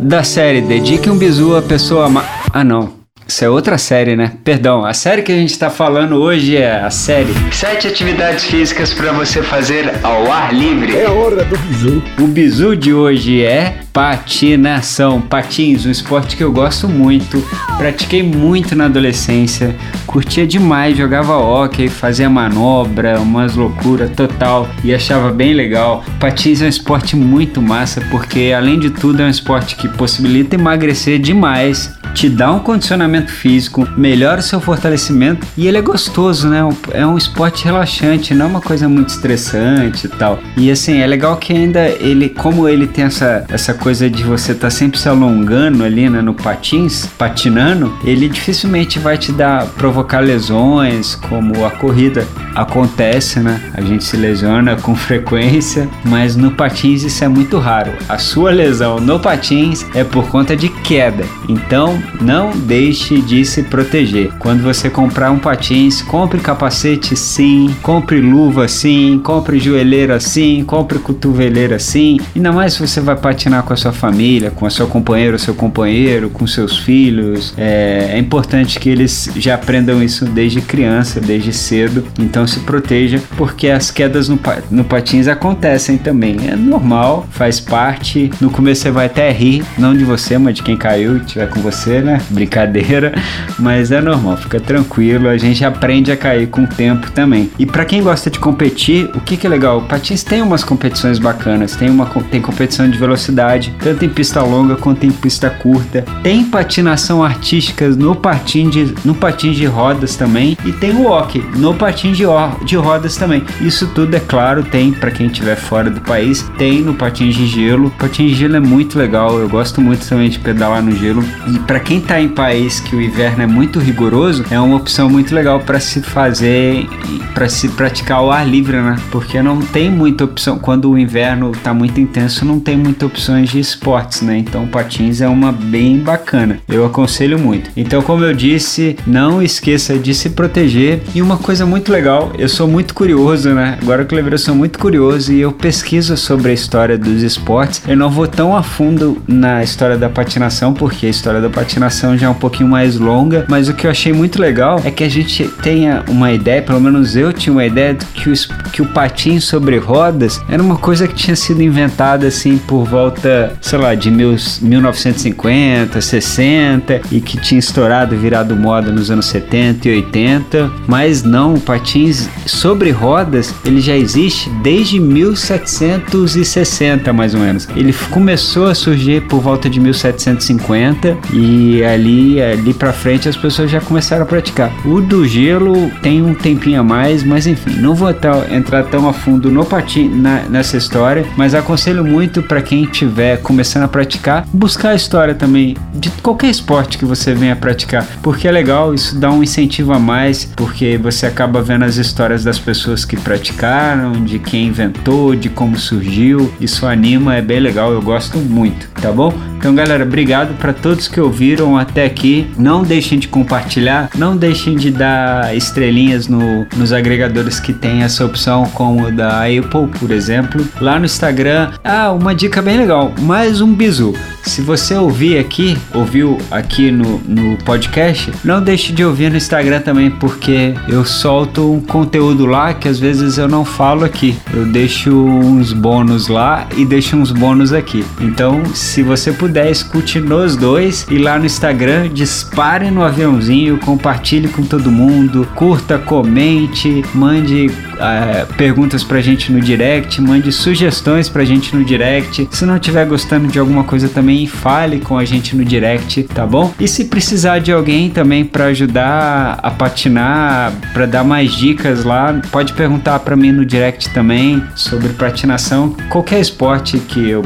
Da série Dedique um Bizu à Pessoa... Ma... Ah, não. Isso é outra série, né? Perdão, a série que a gente está falando hoje é a série Sete atividades físicas para você fazer ao ar livre. É a hora do bizu. O bizu de hoje é patinação, patins, um esporte que eu gosto muito. Pratiquei muito na adolescência, curtia demais, jogava hockey, fazia manobra, umas loucuras total e achava bem legal. Patins é um esporte muito massa porque além de tudo é um esporte que possibilita emagrecer demais te dá um condicionamento físico, melhora o seu fortalecimento e ele é gostoso, né? É um esporte relaxante, não é uma coisa muito estressante e tal. E assim, é legal que ainda ele, como ele tem essa, essa coisa de você estar tá sempre se alongando ali né, no patins, patinando, ele dificilmente vai te dar, provocar lesões, como a corrida acontece, né? A gente se lesiona com frequência, mas no patins isso é muito raro. A sua lesão no patins é por conta de queda. Então, não deixe de se proteger. Quando você comprar um patins, compre capacete sim, compre luva sim, compre joelheira sim, compre cotoveleira sim. Ainda mais se você vai patinar com a sua família, com a sua companheira seu companheiro, com seus filhos. É, é importante que eles já aprendam isso desde criança, desde cedo. Então se proteja, porque as quedas no, no patins acontecem também. É normal, faz parte. No começo você vai até rir, não de você, mas de quem caiu, estiver com você né? Brincadeira, mas é normal, fica tranquilo, a gente aprende a cair com o tempo também. E para quem gosta de competir, o que, que é legal? O patins tem umas competições bacanas, tem uma tem competição de velocidade, tanto em pista longa quanto em pista curta. Tem patinação artística no patins de, no patins de rodas também e tem o hockey no patins de, de rodas também. Isso tudo é claro, tem para quem estiver fora do país, tem no patins de gelo. Patins de gelo é muito legal, eu gosto muito também de pedalar no gelo. E para quem está em país que o inverno é muito rigoroso, é uma opção muito legal para se fazer, para se praticar ao ar livre, né? Porque não tem muita opção, quando o inverno está muito intenso, não tem muitas opções de esportes, né? Então, patins é uma bem bacana. Eu aconselho muito. Então, como eu disse, não esqueça de se proteger. E uma coisa muito legal, eu sou muito curioso, né? Agora que eu eu sou muito curioso e eu pesquiso sobre a história dos esportes. Eu não vou tão a fundo na história da patinação, porque a história da patinação já é um pouquinho mais longa, mas o que eu achei muito legal é que a gente tenha uma ideia, pelo menos eu tinha uma ideia de que, que o patins sobre rodas era uma coisa que tinha sido inventada assim por volta, sei lá, de mil, 1950, 60 e que tinha estourado, virado moda nos anos 70 e 80, mas não, o patins sobre rodas ele já existe desde 1760 mais ou menos. Ele começou a surgir por volta de 1750 e ali, ali pra frente as pessoas já começaram a praticar. O do gelo tem um tempinho a mais, mas enfim, não vou entrar tão a fundo no patin, na, nessa história, mas aconselho muito para quem estiver começando a praticar, buscar a história também de qualquer esporte que você venha praticar, porque é legal, isso dá um incentivo a mais, porque você acaba vendo as histórias das pessoas que praticaram, de quem inventou, de como surgiu, isso anima, é bem legal, eu gosto muito, tá bom? Então, galera, obrigado para todos que ouviram até aqui. Não deixem de compartilhar, não deixem de dar estrelinhas no, nos agregadores que tem essa opção, como o da Apple, por exemplo. Lá no Instagram, ah, uma dica bem legal, mais um bizu. Se você ouvir aqui, ouviu aqui no, no podcast, não deixe de ouvir no Instagram também, porque eu solto um conteúdo lá que às vezes eu não falo aqui. Eu deixo uns bônus lá e deixo uns bônus aqui. Então, se você puder, escute nos dois e lá no Instagram, dispare no aviãozinho, compartilhe com todo mundo, curta, comente, mande uh, perguntas pra gente no direct, mande sugestões pra gente no direct. Se não estiver gostando de alguma coisa também, fale com a gente no direct, tá bom? E se precisar de alguém também para ajudar a patinar, para dar mais dicas lá, pode perguntar para mim no direct também sobre patinação, qualquer esporte que eu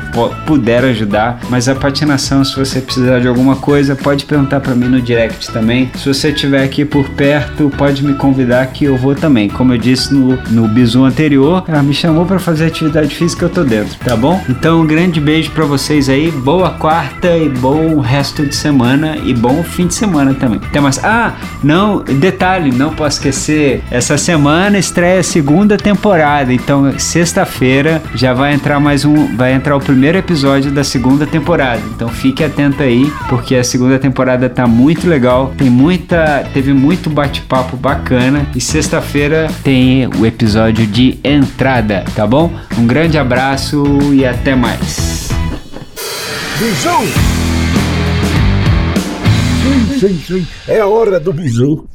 puder ajudar, mas a se você precisar de alguma coisa, pode perguntar para mim no direct também. Se você estiver aqui por perto, pode me convidar que eu vou também. Como eu disse no no bizu anterior, ela me chamou para fazer atividade física, eu tô dentro, tá bom? Então, um grande beijo para vocês aí, boa quarta e bom resto de semana e bom fim de semana também. Até mais. Ah, não, detalhe, não posso esquecer. Essa semana estreia a segunda temporada. Então, sexta-feira já vai entrar mais um. Vai entrar o primeiro episódio da segunda temporada. Então fique atento aí, porque a segunda temporada tá muito legal. Tem muita. Teve muito bate-papo bacana. E sexta-feira tem o episódio de entrada, tá bom? Um grande abraço e até mais. Bijou! Sim, sim, sim. É a hora do bijou.